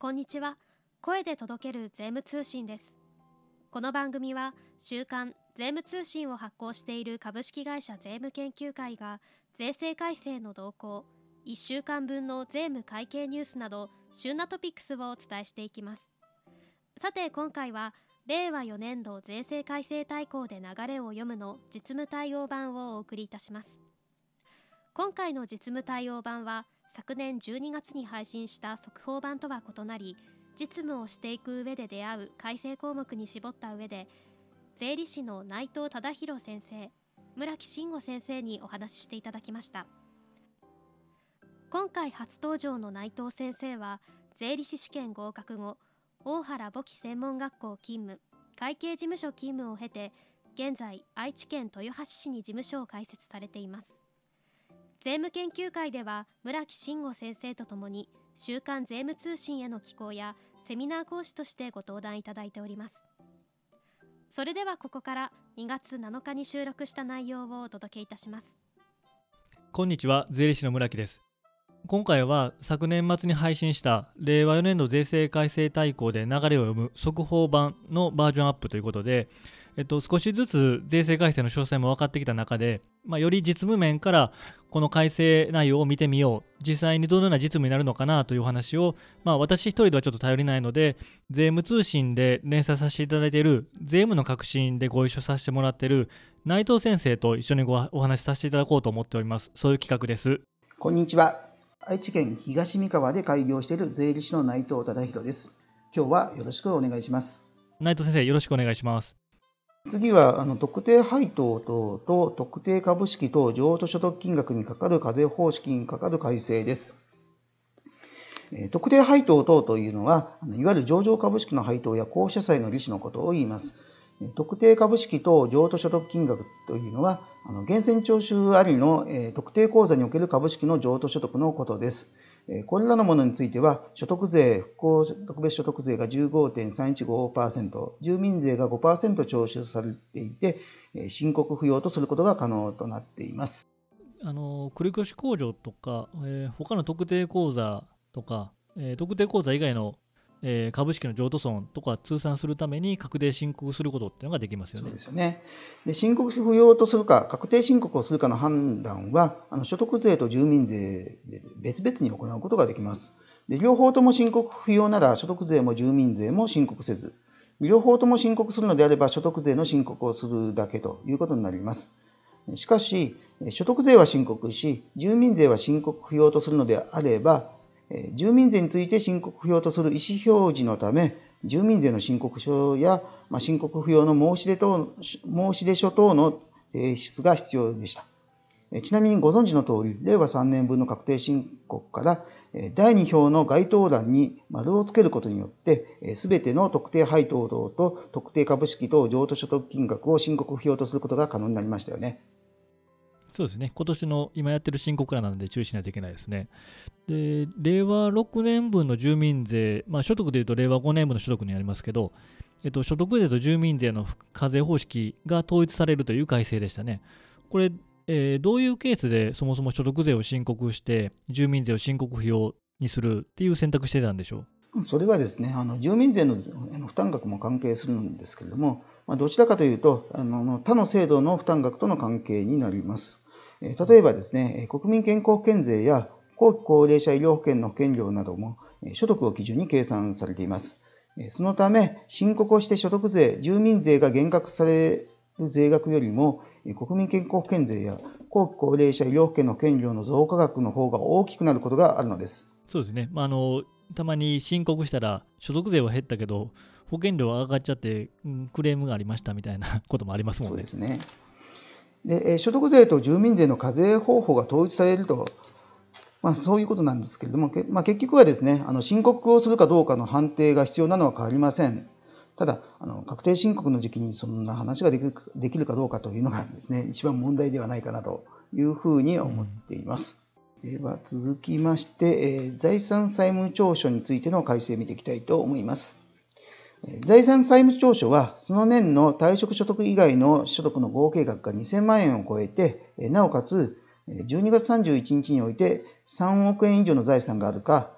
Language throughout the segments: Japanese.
こんにちは。声で届ける税務通信です。この番組は週刊税務通信を発行している株式会社税務研究会が税制改正の動向1週間分の税務会計ニュースなど旬なトピックスをお伝えしていきます。さて今回は令和4年度税制改正大綱で流れを読むの実務対応版をお送りいたします。今回の実務対応版は昨年12月に配信した速報版とは異なり実務をしていく上で出会う改正項目に絞った上で税理士の内藤忠宏先生村木慎吾先生にお話ししていただきました。今回初登場の内藤先生は税理士試験合格後大原簿記専門学校勤務会計事務所勤務を経て現在愛知県豊橋市に事務所を開設されています。税務研究会では村木慎吾先生とともに週刊税務通信への寄稿やセミナー講師としてご登壇いただいております。それではここから2月7日に収録した内容をお届けいたします。こんにちは税理士の村木です。今回は昨年末に配信した令和4年度税制改正大綱で流れを読む速報版のバージョンアップということでえっと、少しずつ税制改正の詳細も分かってきた中で、まあ、より実務面からこの改正内容を見てみよう。実際にどのような実務になるのかなというお話を、まあ、私一人ではちょっと頼りないので税務通信で連載させていただいている税務の革新でご一緒させてもらっている内藤先生と一緒にごお話しさせていただこうと思っております。そういう企画です。こんにちは。愛知県東三河で開業している税理士の内藤忠宏です。今日はよろしくお願いします。内藤先生よろしくお願いします次はあの特定配当等と特定株式等譲渡所得金額にかかる課税方式にかかる改正です。特定配当等というのは、いわゆる上場株式の配当や公社債の利子のことを言います。特定株式等譲渡所得金額というのは、あの源泉徴収ありの特定口座における株式の譲渡所得のことです。これらのものについては、所得税、復興特別所得税が15.315%、住民税が5%徴収されていて、申告不要とすることが可能となっています。あの繰越控除とか、えー、他の特定口座とか、えー、特定口座以外のえー、株式の譲渡損とか通算するために確定申告することっていうのができますよね。そうですよねで申告不要とするか確定申告をするかの判断はあの所得税と住民税で別々に行うことができます。で両方とも申告不要なら所得税も住民税も申告せず両方とも申告するのであれば所得税の申告をするだけということになります。しかし所得税は申告し住民税は申告不要とするのであれば住民税について申告不要とする意思表示のため、住民税の申告書や、まあ、申告不要の申し出等申出書等の提出が必要でした。ちなみにご存知の通り、令和3年分の確定申告から第2表の該当欄に丸をつけることによって、すべての特定配当等と特定株式等譲渡所得金額を申告不要とすることが可能になりましたよね。そうですね、今年の今やってる申告欄なので注意しないといけないですね。で、令和6年分の住民税、まあ、所得でいうと令和5年分の所得になりますけど、えっと、所得税と住民税の課税方式が統一されるという改正でしたね。これ、えー、どういうケースでそもそも所得税を申告して、住民税を申告不要にするっていう選択してたんでしょう？それはですね、あの住民税の負担額も関係するんですけれども、まあ、どちらかというとあの、他の制度の負担額との関係になります。例えばですね、国民健康保険税や後期高齢者医療保険の保険料なども所得を基準に計算されています。そのため、申告をして所得税、住民税が減額される税額よりも、国民健康保険税や後期高齢者医療保険の保険料の増加額の方が大きくなることがあるのです。そうですね。まあ、あのたまに申告したら所得税は減ったけど保険料は上がっちゃって、クレームがありましたみたいなこともありますもんね。そうですね。で所得税と住民税の課税方法が統一されると、まあ、そういうことなんですけれども、まあ、結局はですねあの申告をするかどうかの判定が必要なのは変わりません。ただあの確定申告の時期にそんな話ができるできるかどうかというのがですね一番問題ではないかなというふうに思っています。うん、では続きまして、えー、財産債務調書についての改正を見ていきたいと思います。財産債務調書は、その年の退職所得以外の所得の合計額が2000万円を超えて、なおかつ、12月31日において3億円以上の財産があるか、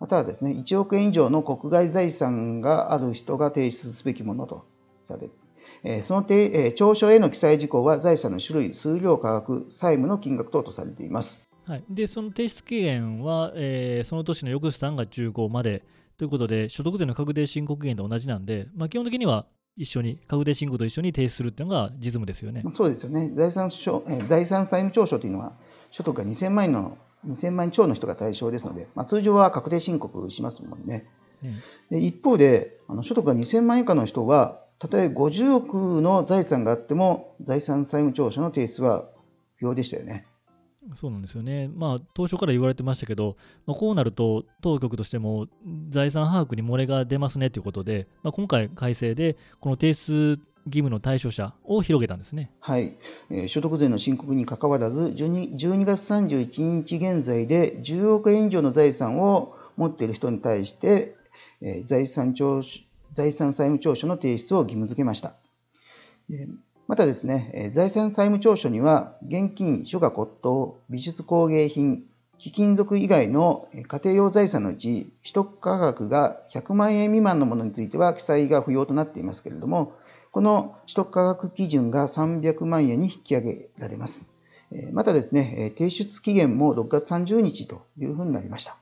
またはですね、1億円以上の国外財産がある人が提出すべきものとされる。その調書への記載事項は財産の種類、数量価格、債務の金額等とされています。はい、でその提出期限は、えー、その年の翌年3月15までということで、所得税の確定申告期限と同じなんで、まあ、基本的には一緒に、確定申告と一緒に提出するっていうのが実務ですよね。そうですよね。財産え財産債務調書というのは、所得が2000万円の2000万円超の人が対象ですので、まあ、通常は確定申告しますもんね。ねで一方で、あの所得が2000万円以下の人は、たとえ50億の財産があっても、財産債務調書の提出は不要でしたよね。そうなんですよね、まあ、当初から言われてましたけど、まあ、こうなると、当局としても財産把握に漏れが出ますねということで、まあ、今回、改正で、この提出義務の対象者を広げたんですね、はい。えー、所得税の申告にかかわらず12、12月31日現在で10億円以上の財産を持っている人に対して、えー、財産財産債務調書の提出を義務付けました。またですね、財産債務調書には、現金、書画骨董、美術工芸品、貴金属以外の家庭用財産のうち、取得価格が100万円未満のものについては記載が不要となっていますけれども、この取得価格基準が300万円に引き上げられます。またですね、提出期限も6月30日というふうになりました。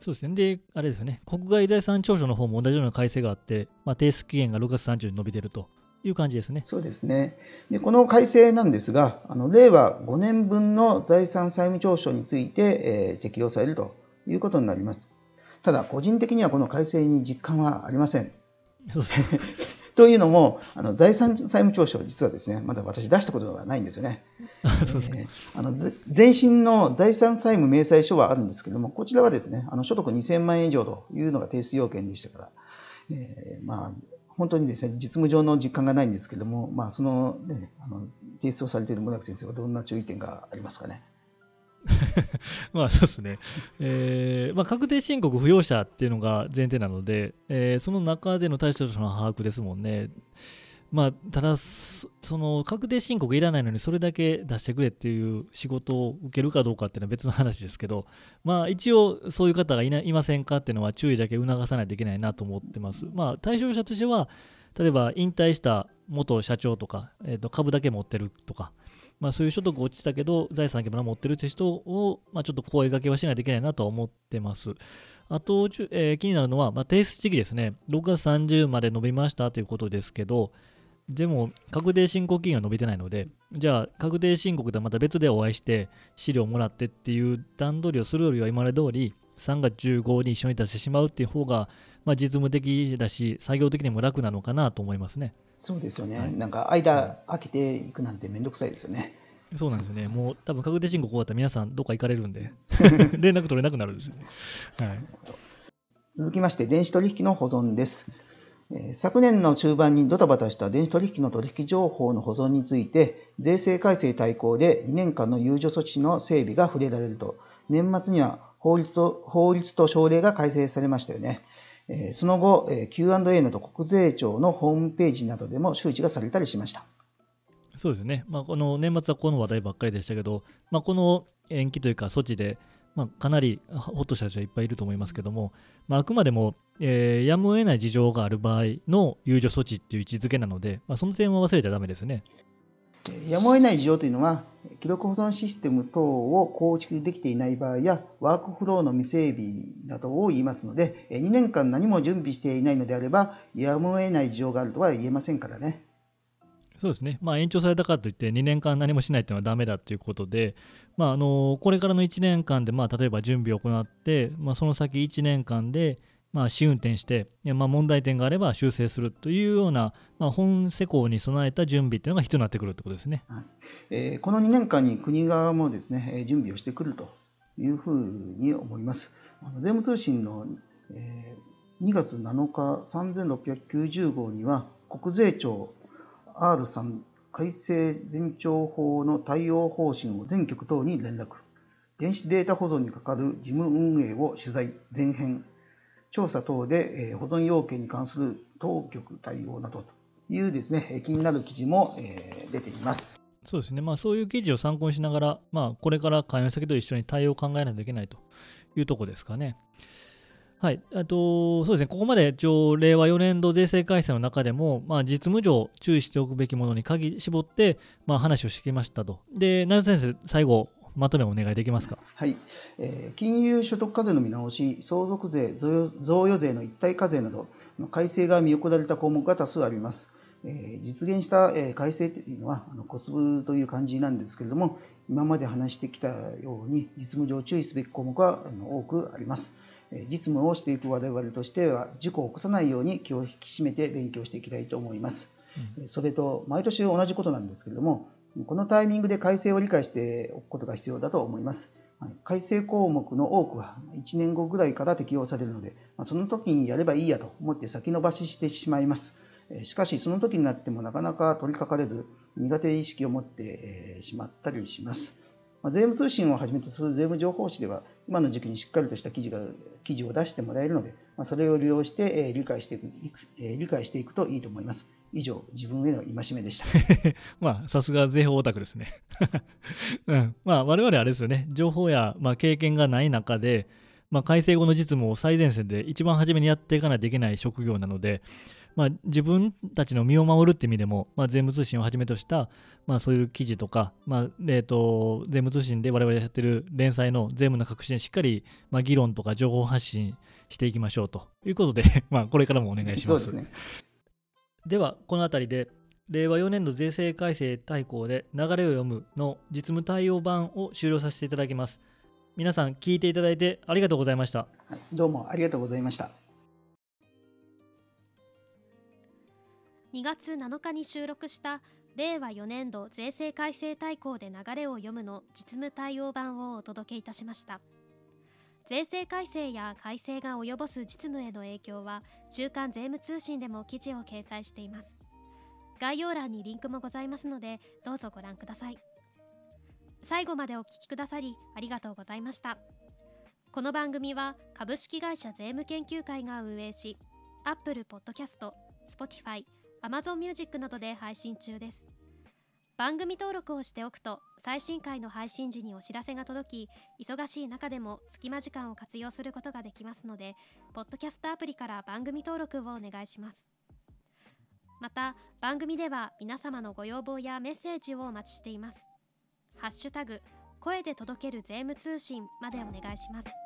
そうですね。で、あれですよね、国外財産調書の方も同じような改正があって、まあ、提出期限が6月30日に伸びてるという感じですね。そうですね。でこの改正なんですが、あの令和5年分の財産債務調書について、えー、適用されるということになります。ただ、個人的にはこの改正に実感はありません。というのも、あの財産債務調書、実はですね、まだ私出したことがないんですよね。そうですえー、あの前身の財産債務明細書はあるんですけども、こちらはですね、あの所得2000万円以上というのが提出要件でしたから、えー、まあ、本当にですね、実務上の実感がないんですけども、まあ、その,、ね、あの提出をされている村木先生はどんな注意点がありますかね？まあそうですね、えーまあ、確定申告不要者っていうのが前提なので、えー、その中での対処者の把握ですもんね。まあ、ただ、その確定申告いらないのにそれだけ出してくれっていう仕事を受けるかどうかっていうのは別の話ですけど、まあ、一応そういう方がいないませんかっていうのは注意だけ促さないといけないなと思ってます。まあ、対象者としては、例えば引退した元社長とか、えー、と株だけ持ってるとか、まあ、そういう所得落ちたけど財産だけまだ持ってるって人を、まあ、ちょっと声掛けはしないといけないなと思ってます。あと、えー、気になるのは、まあ、提出時期ですね。6月30まで伸びましたということですけど、でも、確定申告期限は伸びてないので、じゃあ、確定申告とはまた別でお会いして、資料をもらってっていう段取りをするよりは、今まで通り、3月15に一緒に出してしまうっていう方が、まあ、実務的だし、作業的にも楽なのかなと思いますね。そうですよね。はい、なんか、間空けていくなんてめんどくさいですよね。そうなんですよね。もう、多分確定申告終わったら皆さん、どっか行かれるんで、連絡取れなくなるんですよね。はい、続きまして、電子取引の保存です。昨年の中盤にドタバタした電子取引の取引情報の保存について、税制改正対抗で2年間の猶予措置の整備が触れられると、年末には法律と法律と省令が改正されましたよね。その後、Q&A など国税庁のホームページなどでも周知がされたりしました。そうですね、まあ、この年末はこの話題ばっかりでしたけど、まあ、この延期というか措置で、まあ、かなりほっとした人はいっぱいいると思いますけども、まあ、あくまでも、えー、やむを得ない事情がある場合の猶予措置っていう位置づけなので、まあ、その点は忘れちゃだめですね。やむを得ない事情というのは、記録保存システム等を構築できていない場合や、ワークフローの未整備などを言いますので、2年間何も準備していないのであれば、やむを得ない事情があるとは言えませんからね。そうですね、まあ、延長されたからといって2年間何もしないというのはだめだということで、まあ、あのこれからの1年間で、まあ、例えば準備を行って、まあ、その先1年間で、まあ、試運転して、まあ、問題点があれば修正するというような、まあ、本施行に備えた準備というのが必要になってくるということですね、はい。えー、この2年間に国側もですね準備をしてくるというふうに思います。あの税務通信の、えー、2月7日3690号には国税庁 R3 改正前兆法の対応方針を全局等に連絡。電子データ保存にかかる事務運営を取材、前編。調査等で保存要件に関する当局対応などというですね、気になる記事も出ています。そうですね、まあ、そういう記事を参考にしながら、まあ、これから関与先と一緒に対応を考えないといけないというとこですかね。はい、あとそうですね、ここまで一応、令和4年度税制改正の中でも、まあ、実務上注意しておくべきものに限絞って、まあ、話をしてきましたと。で、成田先生、最後、まとめお願いできますか？はい、えー、金融所得課税の見直し、相続税、贈与税の一体課税など、改正が見送られた項目が多数あります。え、実現した、え、改正というのはあの小粒という感じなんですけれども、今まで話してきたように、実務上注意すべき項目は多くあります。実務をしていく我々としては事故を起こさないように気を引き締めて勉強していきたいと思います。うん、それと毎年同じことなんですけれどもこのタイミングで改正を理解しておくことが必要だと思います。改正項目の多くは1年後ぐらいから適用されるのでその時にやればいいやと思って先延ばししてしまいます。しかしその時になってもなかなか取り掛かれず苦手意識を持ってしまったりします。税務通信をはじめとする税務情報誌では今の時期にしっかりとした記事が記事を出してもらえるので、まあ、それを利用して、えー、理解していく、えー、理解していくといいと思います。以上、自分への戒めでした。まあ、さすが税法オタクですね。うん。まあ、我々あれですよね、情報や、まあ、経験がない中で、まあ、改正後の実務を最前線で一番初めにやっていかないといけない職業なので、まあ、自分たちの身を守るって意味でも、まあ、税務通信をはじめとした、まあ、そういう記事とか、まあえーと、税務通信で我々やってる連載の税務の革新しっかり、まあ、議論とか情報発信していきましょうということで、まあ、これからもお願いします。でね、ではこの辺りで令和4年度税制改正大綱で流れを読むの実務対応版を終了させていただきます。皆さん聞いていただいてありがとうございました。はい、どうもありがとうございました。2月7日に収録した令和4年度税制改正大綱で流れを読むの実務対応版をお届けいたしました。税制改正や改正が及ぼす実務への影響は週刊税務通信でも記事を掲載しています。概要欄にリンクもございますのでどうぞご覧ください。最後までお聴きくださりありがとうございました。この番組は株式会社税務研究会が運営し Apple Podcast、Spotify、Amazon Music などで配信中です。番組登録をしておくと最新回の配信時にお知らせが届き忙しい中でも隙間時間を活用することができますのでポッドキャストアプリから番組登録をお願いします。また番組では皆様のご要望やメッセージをお待ちしています。ハッシュタグ声で届ける税務通信までお願いします。